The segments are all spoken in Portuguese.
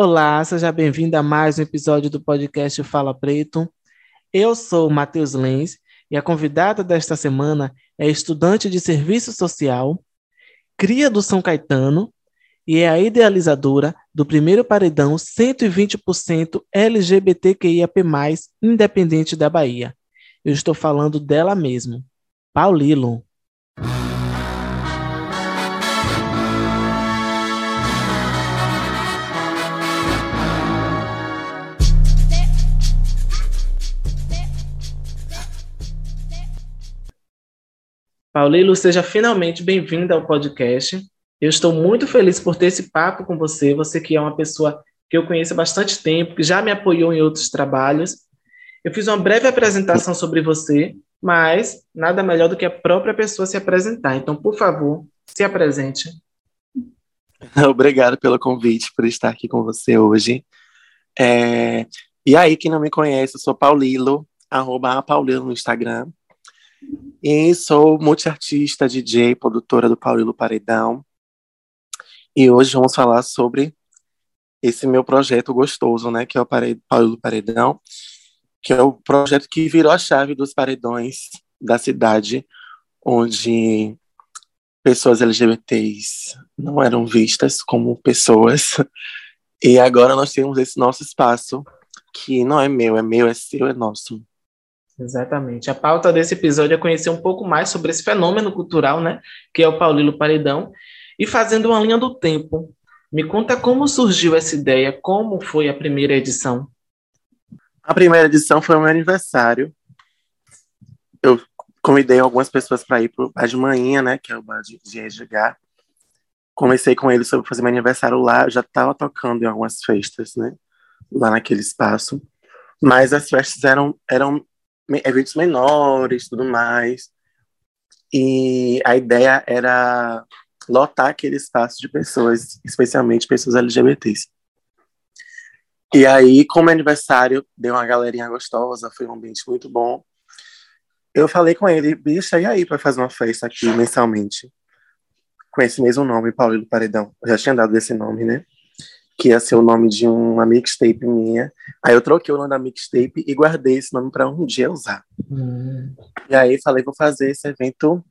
Olá, seja bem-vindo a mais um episódio do podcast Fala Preto. Eu sou Matheus Lenz e a convidada desta semana é estudante de serviço social, cria do São Caetano e é a idealizadora do primeiro paredão 120% LGBTQIAP+, independente da Bahia. Eu estou falando dela mesmo, Paulilo. Paulilo, seja finalmente bem-vinda ao podcast. Eu estou muito feliz por ter esse papo com você, você que é uma pessoa que eu conheço há bastante tempo, que já me apoiou em outros trabalhos. Eu fiz uma breve apresentação sobre você, mas nada melhor do que a própria pessoa se apresentar. Então, por favor, se apresente. Obrigado pelo convite, por estar aqui com você hoje. É... E aí, quem não me conhece, eu sou Paulilo, arroba Paulilo no Instagram. E sou multiartista, DJ, produtora do Paulilo Paredão. E hoje vamos falar sobre esse meu projeto gostoso, né? Que é o Paulilo Paredão, que é o projeto que virou a chave dos paredões da cidade, onde pessoas LGBTs não eram vistas como pessoas. E agora nós temos esse nosso espaço, que não é meu, é meu, é seu, é nosso. Exatamente. A pauta desse episódio é conhecer um pouco mais sobre esse fenômeno cultural, né, que é o Paulilo Paredão, e fazendo uma linha do tempo. Me conta como surgiu essa ideia, como foi a primeira edição? A primeira edição foi o meu aniversário. Eu convidei algumas pessoas para ir para o de manhã, né, que é o bar de, Edgar. Comecei com eles sobre fazer meu aniversário lá, eu já estava tocando em algumas festas, né, lá naquele espaço. Mas as festas eram, eram eventos menores, tudo mais. E a ideia era lotar aquele espaço de pessoas, especialmente pessoas LGBTs. E aí, como aniversário, deu uma galerinha gostosa, foi um ambiente muito bom. Eu falei com ele, bicho, e aí para fazer uma festa aqui mensalmente? Com esse mesmo nome, Paulo Paredão. Eu já tinha dado esse nome, né? Que ia ser o nome de uma mixtape minha. Aí eu troquei o nome da mixtape e guardei esse nome para um dia usar. Hum. E aí falei, vou fazer esse evento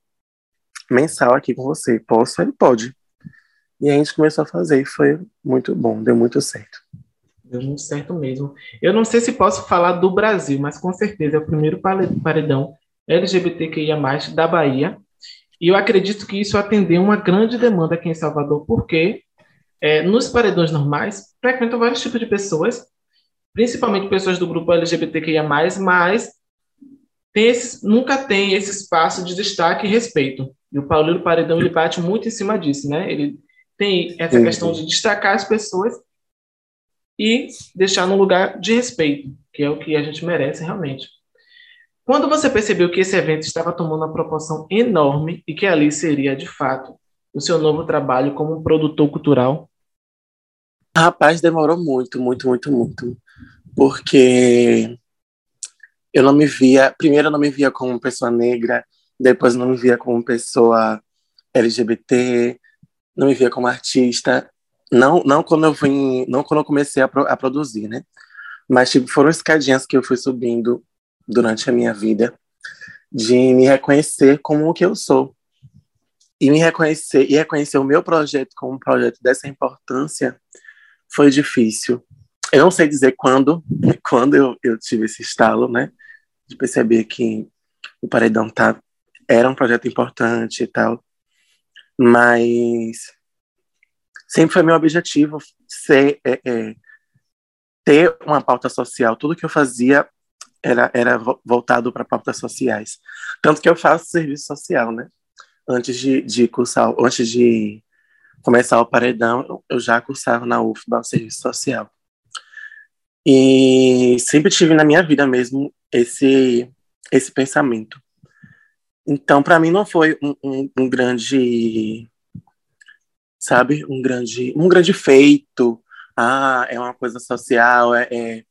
mensal aqui com você. Posso? Ele pode. E a gente começou a fazer e foi muito bom, deu muito certo. Deu muito certo mesmo. Eu não sei se posso falar do Brasil, mas com certeza é o primeiro paredão LGBTQIA+, da Bahia. E eu acredito que isso atendeu uma grande demanda aqui em Salvador, porque é, nos paredões normais, frequentam vários tipos de pessoas, principalmente pessoas do grupo LGBTQIA+, mas tem esse, nunca tem esse espaço de destaque e respeito. E o Paulino Paredão ele bate muito em cima disso, né? Ele tem essa questão de destacar as pessoas e deixar num lugar de respeito, que é o que a gente merece realmente. Quando você percebeu que esse evento estava tomando uma proporção enorme e que ali seria, de fato, o seu novo trabalho como produtor cultural? Rapaz, demorou muito, muito, muito, muito. Porque eu não me via, primeiro eu não me via como pessoa negra, depois não me via como pessoa LGBT, não me via como artista. Não, não quando eu vim, não quando eu comecei a, a produzir, né? Mas tipo, foram escadinhas que eu fui subindo durante a minha vida de me reconhecer como o que eu sou e me reconhecer e reconhecer o meu projeto como um projeto dessa importância foi difícil. Eu não sei dizer quando, quando eu, eu tive esse estalo, né, de perceber que o Paredão tá era um projeto importante e tal, mas sempre foi meu objetivo ser é, é, ter uma pauta social. Tudo que eu fazia era, era voltado para pautas sociais. Tanto que eu faço serviço social, né? antes de, de cursar, antes de começar o paredão, eu já cursava na UFBA o serviço social. E sempre tive na minha vida mesmo esse esse pensamento. Então, para mim não foi um, um, um, grande, sabe, um grande, um grande feito. Ah, é uma coisa social. É, é...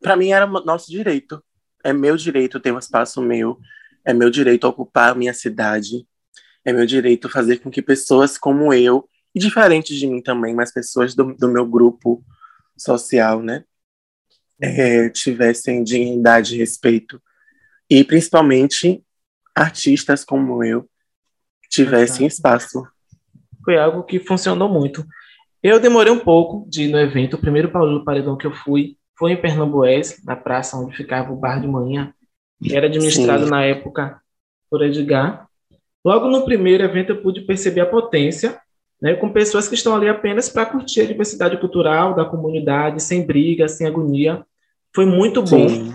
Para mim era nosso direito. É meu direito ter um espaço meu é meu direito ocupar a minha cidade. É meu direito fazer com que pessoas como eu e diferentes de mim também, mas pessoas do, do meu grupo social, né? É, tivessem dignidade e respeito. E principalmente artistas como eu tivessem espaço. Foi algo que funcionou muito. Eu demorei um pouco de ir no evento. O primeiro Paulo Paredão que eu fui foi em Pernambués, na praça onde ficava o bar de manhã, que era administrado Sim. na época por Edgar. Logo no primeiro evento eu pude perceber a potência, né, com pessoas que estão ali apenas para curtir a diversidade cultural da comunidade, sem briga, sem agonia. Foi muito bom. Sim.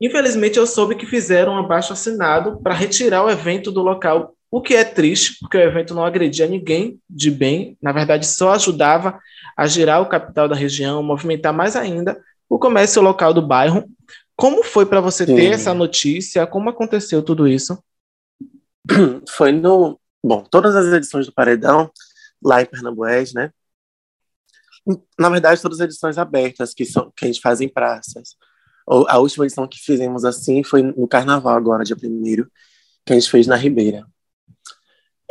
Infelizmente eu soube que fizeram um abaixo assinado para retirar o evento do local, o que é triste, porque o evento não agredia ninguém de bem, na verdade só ajudava a girar o capital da região, movimentar mais ainda o comércio local do bairro. Como foi para você Sim. ter essa notícia? Como aconteceu tudo isso? Foi no. Bom, todas as edições do Paredão, lá em Pernambués, né? Na verdade, todas as edições abertas que, são, que a gente faz em praças. A última edição que fizemos assim foi no Carnaval, agora, dia primeiro, que a gente fez na Ribeira.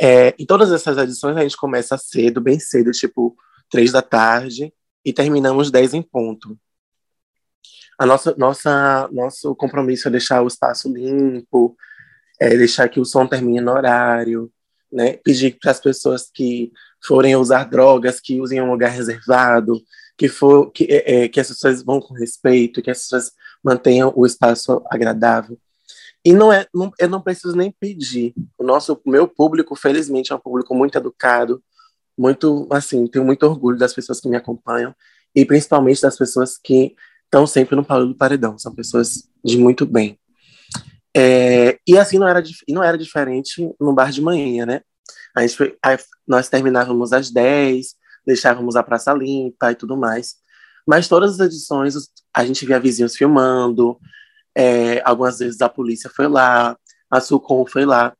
É, em todas essas edições, a gente começa cedo, bem cedo, tipo três da tarde, e terminamos dez em ponto. A nossa, nossa, nosso compromisso é deixar o espaço limpo, é deixar que o som termine no horário, né? Pedir para as pessoas que forem usar drogas que usem um lugar reservado, que for que, é, é, que as pessoas vão com respeito, que as pessoas mantenham o espaço agradável. E não é, não, eu não preciso nem pedir. O nosso, meu público, felizmente, é um público muito educado, muito, assim, tenho muito orgulho das pessoas que me acompanham e principalmente das pessoas que estão sempre no Paulo do Paredão. São pessoas de muito bem. É, e assim não era, não era diferente no bar de manhã, né? A gente foi, nós terminávamos às 10, deixávamos a praça limpa e tudo mais. Mas todas as edições a gente via vizinhos filmando, é, algumas vezes a polícia foi lá, a Sucom foi lá.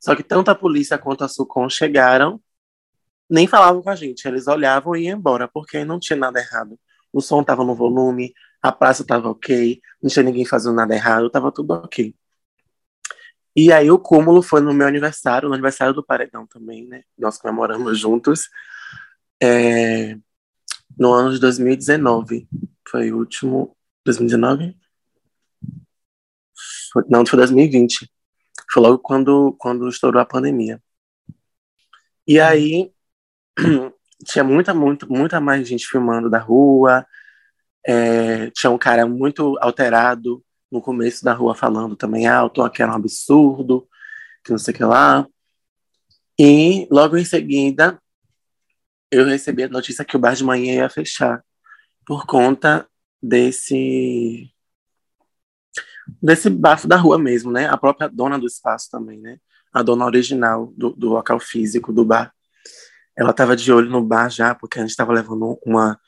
Só que tanto a polícia quanto a Sucom chegaram, nem falavam com a gente, eles olhavam e iam embora, porque não tinha nada errado. O som estava no volume, a praça estava ok, não tinha ninguém fazendo nada errado, estava tudo ok. E aí o cúmulo foi no meu aniversário, no aniversário do Paredão também, né? Nós comemoramos juntos. É, no ano de 2019. Foi o último. 2019? Foi, não, foi 2020. Foi logo quando, quando estourou a pandemia. E aí tinha muita, muito, muita mais gente filmando da rua, é, tinha um cara muito alterado no começo da rua falando também alto, ah, que era um absurdo, que não sei o que lá. E logo em seguida, eu recebi a notícia que o bar de manhã ia fechar por conta desse desse bafo da rua mesmo, né? A própria dona do espaço também, né? A dona original do, do local físico do bar. Ela estava de olho no bar já, porque a gente estava levando uma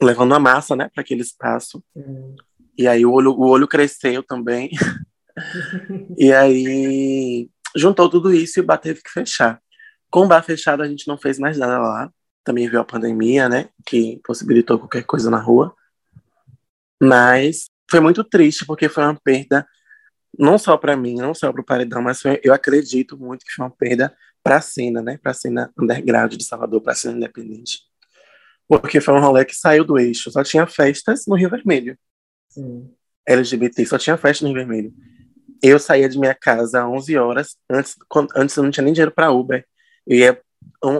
levando a massa, né, para aquele espaço. Hum. E aí o olho, o olho cresceu também. e aí juntou tudo isso e o bar teve que fechar. Com o bar fechado, a gente não fez mais nada lá. Também veio a pandemia, né, que possibilitou qualquer coisa na rua. Mas foi muito triste, porque foi uma perda, não só para mim, não só para o Paredão, mas foi, eu acredito muito que foi uma perda para a cena, né, para a cena underground de Salvador, para a cena independente porque foi um rolê que saiu do eixo. Só tinha festas no Rio Vermelho. Sim. LGBT, só tinha festa no Rio Vermelho. Eu saía de minha casa às 11 horas, antes, quando, antes eu não tinha nem dinheiro para Uber. Eu ia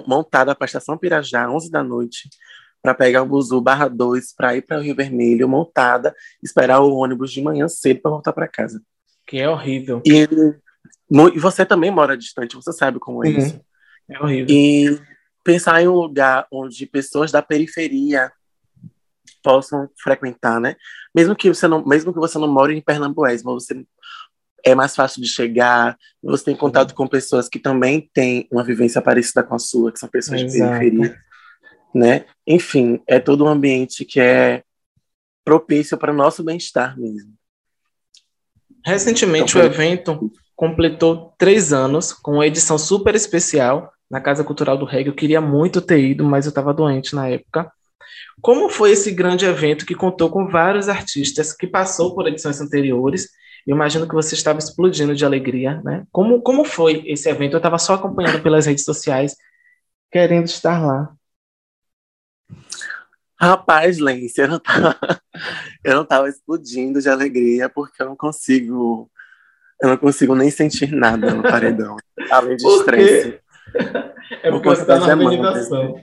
montada para a estação Pirajá, 11 da noite, para pegar o buzu barra 2 para ir para o Rio Vermelho, montada, esperar o ônibus de manhã cedo para voltar para casa. Que é horrível. E, e, você também mora distante, você sabe como é uhum. isso. É horrível. E pensar em um lugar onde pessoas da periferia possam frequentar, né? Mesmo que você não, mesmo que você não more em Pernambués, mas você é mais fácil de chegar, você tem contato uhum. com pessoas que também têm uma vivência parecida com a sua, que são pessoas Exato. de periferia, né? Enfim, é todo um ambiente que é propício para o nosso bem-estar mesmo. Recentemente então, o evento completou três anos com uma edição super especial na Casa Cultural do Reggae. Eu queria muito ter ido, mas eu estava doente na época. Como foi esse grande evento que contou com vários artistas, que passou por edições anteriores? Eu imagino que você estava explodindo de alegria, né? Como, como foi esse evento? Eu estava só acompanhando pelas redes sociais. querendo estar lá? Rapaz, Lence, eu não tava, eu não tava explodindo de alegria porque eu não consigo, eu não consigo nem sentir nada no paredão, além de estresse. É porque você tá na organização.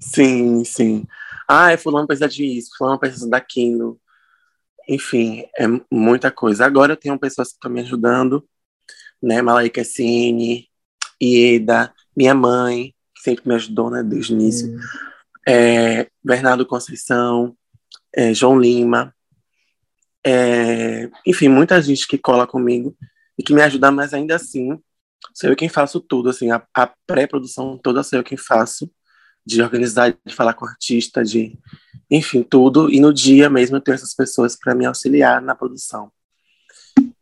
Sim, sim. Ah, é fulano precisa disso, fulano precisa daquilo. Enfim, é muita coisa. Agora eu tenho pessoas que estão me ajudando, né? Malaika Cine, Ieda, minha mãe, que sempre me ajudou, né, desde o início. Hum é, Bernardo Conceição, é, João Lima, é, enfim, muita gente que cola comigo e que me ajuda, mas ainda assim, sou eu quem faço tudo, assim, a, a pré-produção toda sou eu quem faço, de organizar, de falar com o artista, de, enfim, tudo, e no dia mesmo eu tenho essas pessoas para me auxiliar na produção.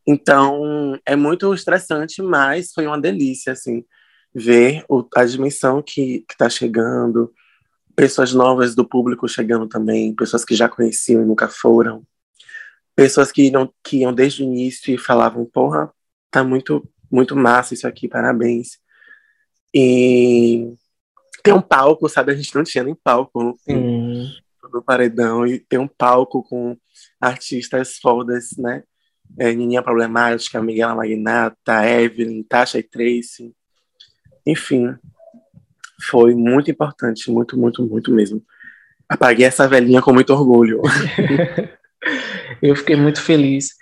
Então, é muito estressante, mas foi uma delícia, assim, ver o, a dimensão que está chegando, pessoas novas do público chegando também, pessoas que já conheciam e nunca foram, pessoas que, não, que iam desde o início e falavam, porra, tá muito, muito massa isso aqui, parabéns. E tem um palco, sabe? A gente não tinha nem palco no, no Paredão, e tem um palco com artistas fodas, né? É, Nininha Problemática, Miguel Magnata, Evelyn, Tasha e Tracy. Enfim, foi muito importante, muito, muito, muito mesmo. Apaguei essa velhinha com muito orgulho. Eu fiquei muito feliz.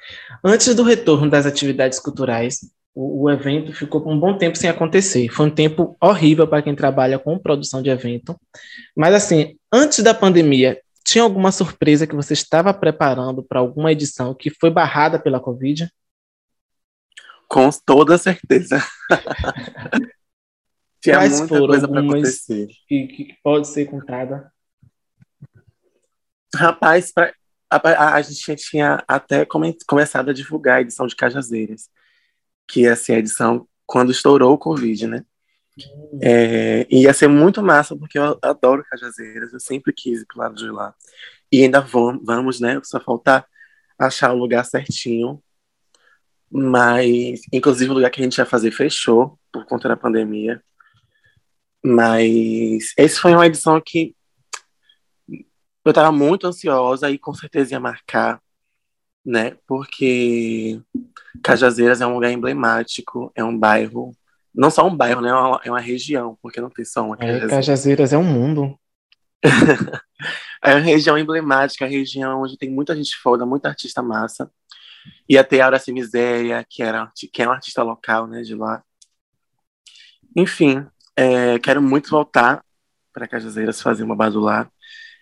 Antes do retorno das atividades culturais, o, o, evento ficou por um bom tempo sem acontecer. Foi um tempo horrível para quem trabalha com produção de evento. Mas, assim, antes da pandemia, tinha alguma surpresa que você estava preparando para alguma edição que foi barrada pela Covid? Com toda certeza. Tinha Quais muita foram coisa para acontecer. Que, que pode ser contada? Rapaz, pra, a, a, a, gente tinha até come, começado a divulgar a edição de Cajazeiras, que ia ser a edição quando estourou o Covid, né? É, ia ser muito massa, porque eu adoro Cajazeiras, eu sempre quis ir pro lado de lá. E ainda vamos, vamos né? Só falta achar o lugar certinho. Mas, inclusive, o lugar que a gente ia fazer fechou por conta da pandemia. Mas essa foi uma edição que eu estava muito ansiosa e com certeza ia marcar, né? Porque Cajazeiras é um lugar emblemático, é um bairro, não só um bairro, né? É uma, é uma região, porque não tem só uma Cajazeiras. É, Cajazeiras é um mundo. é uma região emblemática, a região onde tem muita gente foda, muita artista massa. Ter a Aura Miséria, que, era, que é um artista local, né, de lá. Enfim, é, quero muito voltar para Cajazeiras fazer uma badular.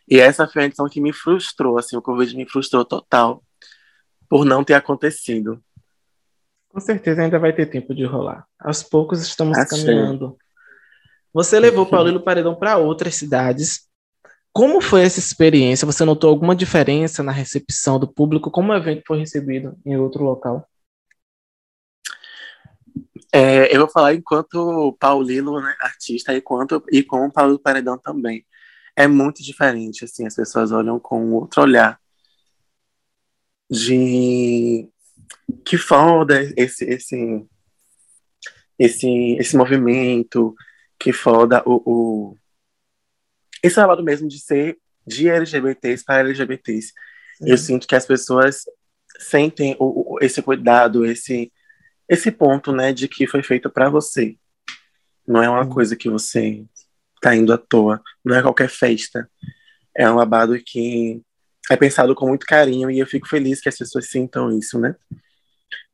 E essa foi a edição que me frustrou, assim, o Covid me frustrou total por não ter acontecido. Com certeza ainda vai ter tempo de rolar. Aos poucos estamos Achei. caminhando. Você levou Paulino Paredão para outras cidades. Como foi essa experiência? Você notou alguma diferença na recepção do público? Como o evento foi recebido em outro local? É, eu vou falar enquanto Paulino, né, artista, e, quanto, e com o Paulo Paredão também. É muito diferente, assim, as pessoas olham com outro olhar de que foda esse esse esse esse movimento, que foda o, o... esse lado mesmo de ser de LGBTs para LGBTs. Sim. Eu sinto que as pessoas sentem o, o, esse cuidado, esse esse ponto, né, de que foi feito para você. Não é uma coisa que você tá indo à toa, não é qualquer festa. É um babado que é pensado com muito carinho e eu fico feliz que as pessoas sintam isso, né?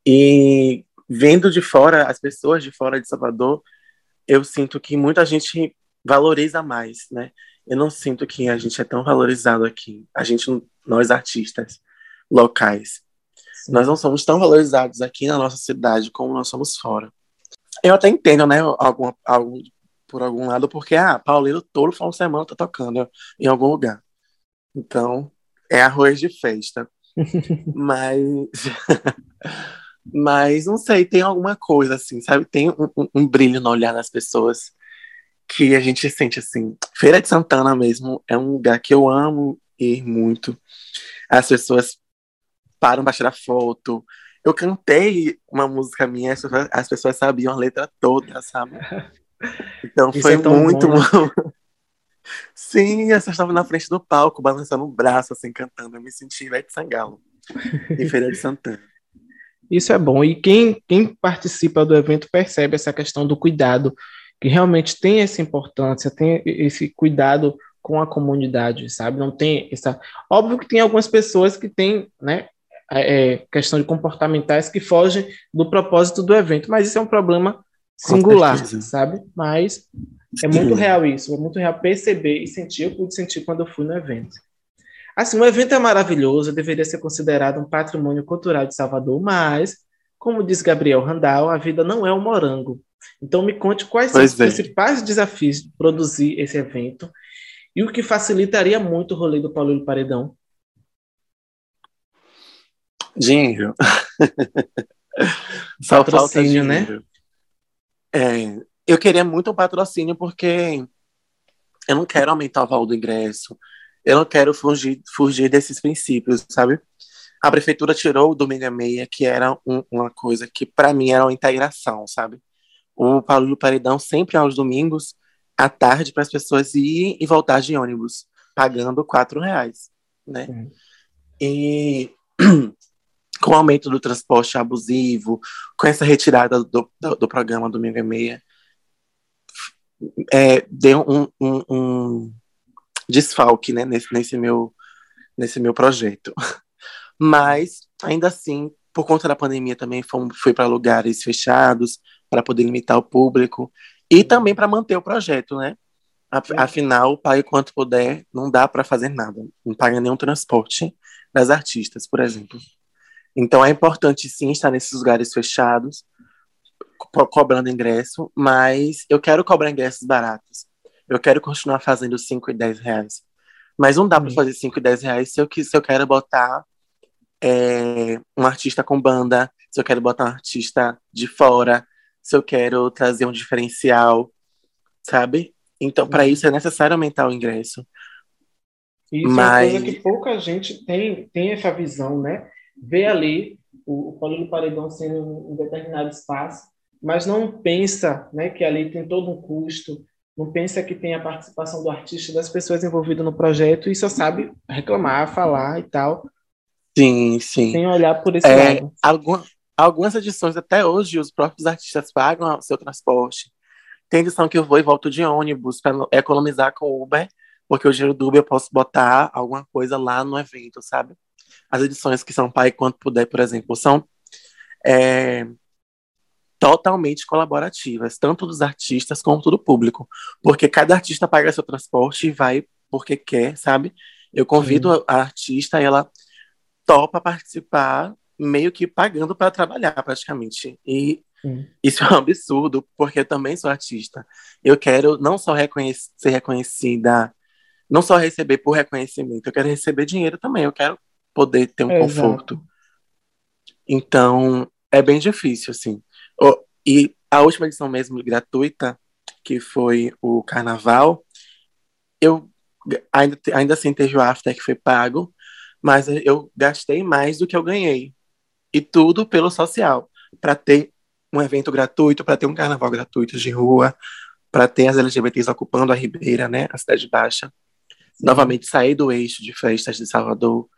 E vendo de fora, as pessoas de fora de Salvador, eu sinto que muita gente valoriza mais, né? Eu não sinto que a gente é tão valorizado aqui. A gente, nós artistas locais. Nós não somos tão valorizados aqui na nossa cidade como nós somos fora. Eu até entendo, né, algum, algum, por algum lado, porque, ah, Paulino todo final de semana tá tocando em algum lugar. Então, é arroz de festa. mas, mas, não sei, tem alguma coisa, assim, sabe? Tem um, um, um brilho no olhar das pessoas que a gente sente, assim. Feira de Santana mesmo é um lugar que eu amo ir muito. As pessoas param para tirar foto. Eu cantei uma música minha, as pessoas sabiam a letra toda, sabe? Então Isso foi é muito bom. Né? Sim, eu estava na frente do palco, balançando o braço, assim, cantando. Eu me senti Ivete Sangalo, em Feira de Santana. Isso é bom. E quem, quem participa do evento percebe essa questão do cuidado, que realmente tem essa importância, tem esse cuidado com a comunidade, sabe? Não tem essa. Óbvio que tem algumas pessoas que têm, né, é, é questão de comportamentais que fogem do propósito do evento, mas isso é um problema singular, sabe? Mas é muito real isso, é muito real perceber e sentir. Eu pude sentir quando eu fui no evento. Assim, o evento é maravilhoso, deveria ser considerado um patrimônio cultural de Salvador, mas, como diz Gabriel Randall, a vida não é um morango. Então, me conte quais pois são os é. principais desafios de produzir esse evento e o que facilitaria muito o rolê do Paulo Paredão. Dinheiro. Só patrocínio, né? É, eu queria muito um patrocínio porque eu não quero aumentar o valor do ingresso, eu não quero fugir, fugir desses princípios, sabe? A prefeitura tirou o Domingo e Meia, que era um, uma coisa que para mim era uma integração, sabe? O Paulo do Paredão sempre aos domingos, à tarde, para as pessoas irem e voltar de ônibus, pagando quatro reais, né? Uhum. E com o aumento do transporte abusivo, com essa retirada do, do, do programa Domingo e Meia, é, deu um, um, um desfalque né, nesse, nesse, meu, nesse meu projeto. Mas, ainda assim, por conta da pandemia também fomos, fui para lugares fechados para poder limitar o público e também para manter o projeto, né? Afinal, pague quanto puder, não dá para fazer nada. Não paga nenhum transporte das artistas, por exemplo. Então é importante sim estar nesses lugares fechados, co cobrando ingresso, mas eu quero cobrar ingressos baratos. Eu quero continuar fazendo 5 e 10 reais. Mas não dá para fazer 5 e 10 reais se eu, se eu quero botar é, um artista com banda, se eu quero botar um artista de fora, se eu quero trazer um diferencial, sabe? Então, para isso é necessário aumentar o ingresso. Isso Mas... é uma coisa que pouca gente tem, tem essa visão, né? Vê ali o, o Paulinho Paredão sendo um determinado espaço, mas não pensa né, que ali tem todo um custo, não pensa que tem a participação do artista, das pessoas envolvidas no projeto, e só sabe reclamar, falar e tal. Sim, sim. Sem olhar por esse é, lado. Algum, algumas edições, até hoje, os próprios artistas pagam o seu transporte. Tem edição que eu vou e volto de ônibus para economizar com o Uber, porque o dinheiro do Uber eu posso botar alguma coisa lá no evento, sabe? As edições que são pai quanto puder, por exemplo, são é, totalmente colaborativas, tanto dos artistas quanto do público, porque cada artista paga seu transporte e vai porque quer, sabe? Eu convido Sim. a artista, ela topa participar, meio que pagando para trabalhar, praticamente. E Sim. isso é um absurdo, porque eu também sou artista. Eu quero não só ser reconhecida, não só receber por reconhecimento, eu quero receber dinheiro também, eu quero poder ter um é, conforto. Exato. Então, é bem difícil, assim. E a última edição mesmo gratuita, que foi o Carnaval, eu ainda, ainda assim teve o after que foi pago, mas eu gastei mais do que eu ganhei. E tudo pelo social, para ter um evento gratuito, para ter um carnaval gratuito de rua, para ter as LGBTs ocupando a Ribeira, né, a Cidade Baixa. Novamente sair do eixo de festas de Salvador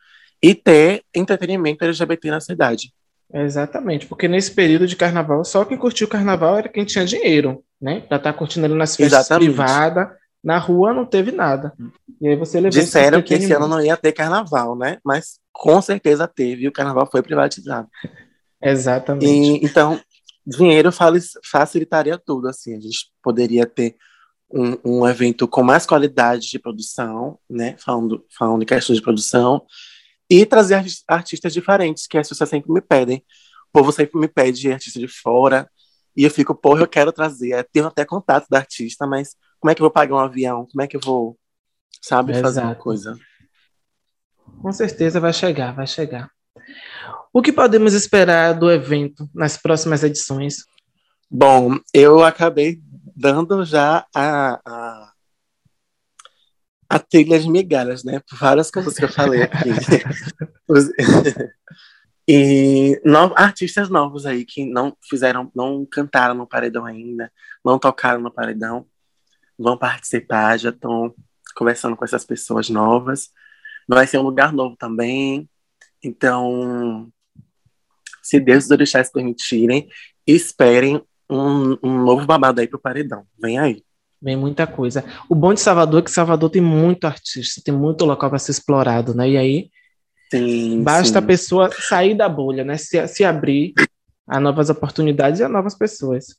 e ter entretenimento LGBT na cidade. Exatamente, porque nesse período de carnaval, só quem curtiu o carnaval era quem tinha dinheiro, né? Pra estar tá curtindo ali nas festas Exatamente. privadas, na rua não teve nada. E aí você levou Disseram que esse ano não ia ter carnaval, né? Mas com certeza teve, e o carnaval foi privatizado. Exatamente. E, então, dinheiro facilitaria tudo, assim, a gente poderia ter um, um evento com mais qualidade de produção, né? Falando, falando em questões de produção, e trazer artistas diferentes, que as pessoas sempre me pedem. O povo sempre me pede artista de fora. E eu fico, porra, eu quero trazer. Eu tenho até contato da artista, mas como é que eu vou pagar um avião? Como é que eu vou, sabe, Exato. fazer uma coisa? Com certeza vai chegar, vai chegar. O que podemos esperar do evento nas próximas edições? Bom, eu acabei dando já a, a a trilha de migalhas, né? Por várias coisas que eu falei aqui. E no, artistas novos aí que não fizeram, não cantaram no paredão ainda, não tocaram no paredão, vão participar, já estão conversando com essas pessoas novas. Vai ser um lugar novo também. Então, se Deus e os se permitirem, esperem um, um novo babado aí pro paredão. Vem aí. Vem muita coisa. O bom de Salvador é que Salvador tem muito artista, tem muito local para ser explorado, né? E aí sim, basta sim. a pessoa sair da bolha, né? Se, se abrir a novas oportunidades e a novas pessoas.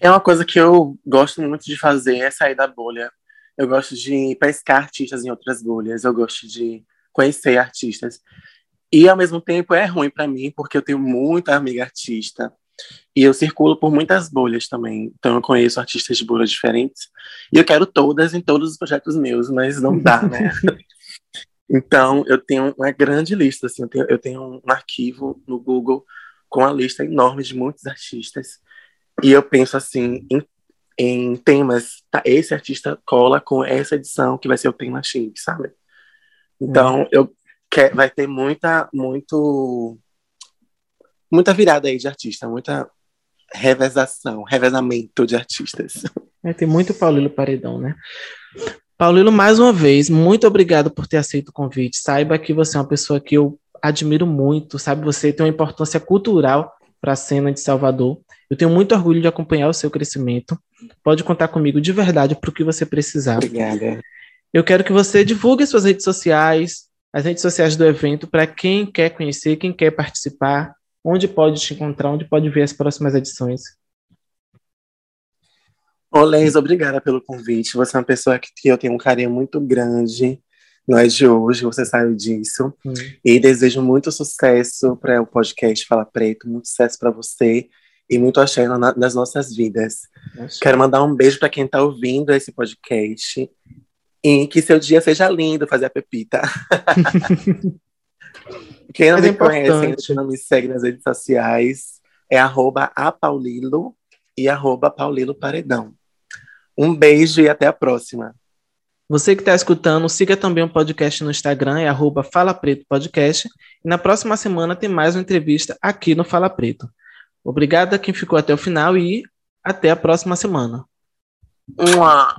É uma coisa que eu gosto muito de fazer, é sair da bolha. Eu gosto de pescar artistas em outras bolhas, eu gosto de conhecer artistas. E ao mesmo tempo é ruim para mim, porque eu tenho muita amiga artista e eu circulo por muitas bolhas também. Então eu conheço artistas de bolhas diferentes. E eu quero todas em todos os projetos meus, mas não dá, né? então eu tenho uma grande lista. Assim, eu, tenho, eu tenho um arquivo no Google com uma lista enorme de muitos artistas. E eu penso assim em, em temas. Tá, esse artista cola com essa edição que vai ser o tema X, sabe? Então hum. eu quer, vai ter muita, muito muita virada aí de artista, muita revezação, revezamento de artistas. É, tem muito Paulino Paredão, né? Paulino, mais uma vez, muito obrigado por ter aceito o convite. Saiba que você é uma pessoa que eu admiro muito, sabe? Você tem uma importância cultural para a cena de Salvador. Eu tenho muito orgulho de acompanhar o seu crescimento. Pode contar comigo de verdade para o que você precisar. Obrigada. Eu quero que você divulgue suas redes sociais, as redes sociais do evento, para quem quer conhecer, quem quer participar, Onde pode te encontrar? Onde pode ver as próximas edições? Olês, obrigada pelo convite. Você é uma pessoa que, que eu tenho um carinho muito grande. Não é de hoje, você sabe disso. Hum. E desejo muito sucesso para o podcast Fala Preto, muito sucesso para você e muito axé na, nas nossas vidas. Nossa. Quero mandar um beijo para quem está ouvindo esse podcast e que seu dia seja lindo fazer a pepita. Quem não Mas me é conhece, não me segue nas redes sociais, é arroba apaulilo e arroba paulilo paredão. Um beijo e até a próxima. Você que está escutando, siga também o podcast no Instagram, é arroba Fala Preto Podcast. E na próxima semana tem mais uma entrevista aqui no Fala Preto. Obrigado a quem ficou até o final e até a próxima semana. Mua.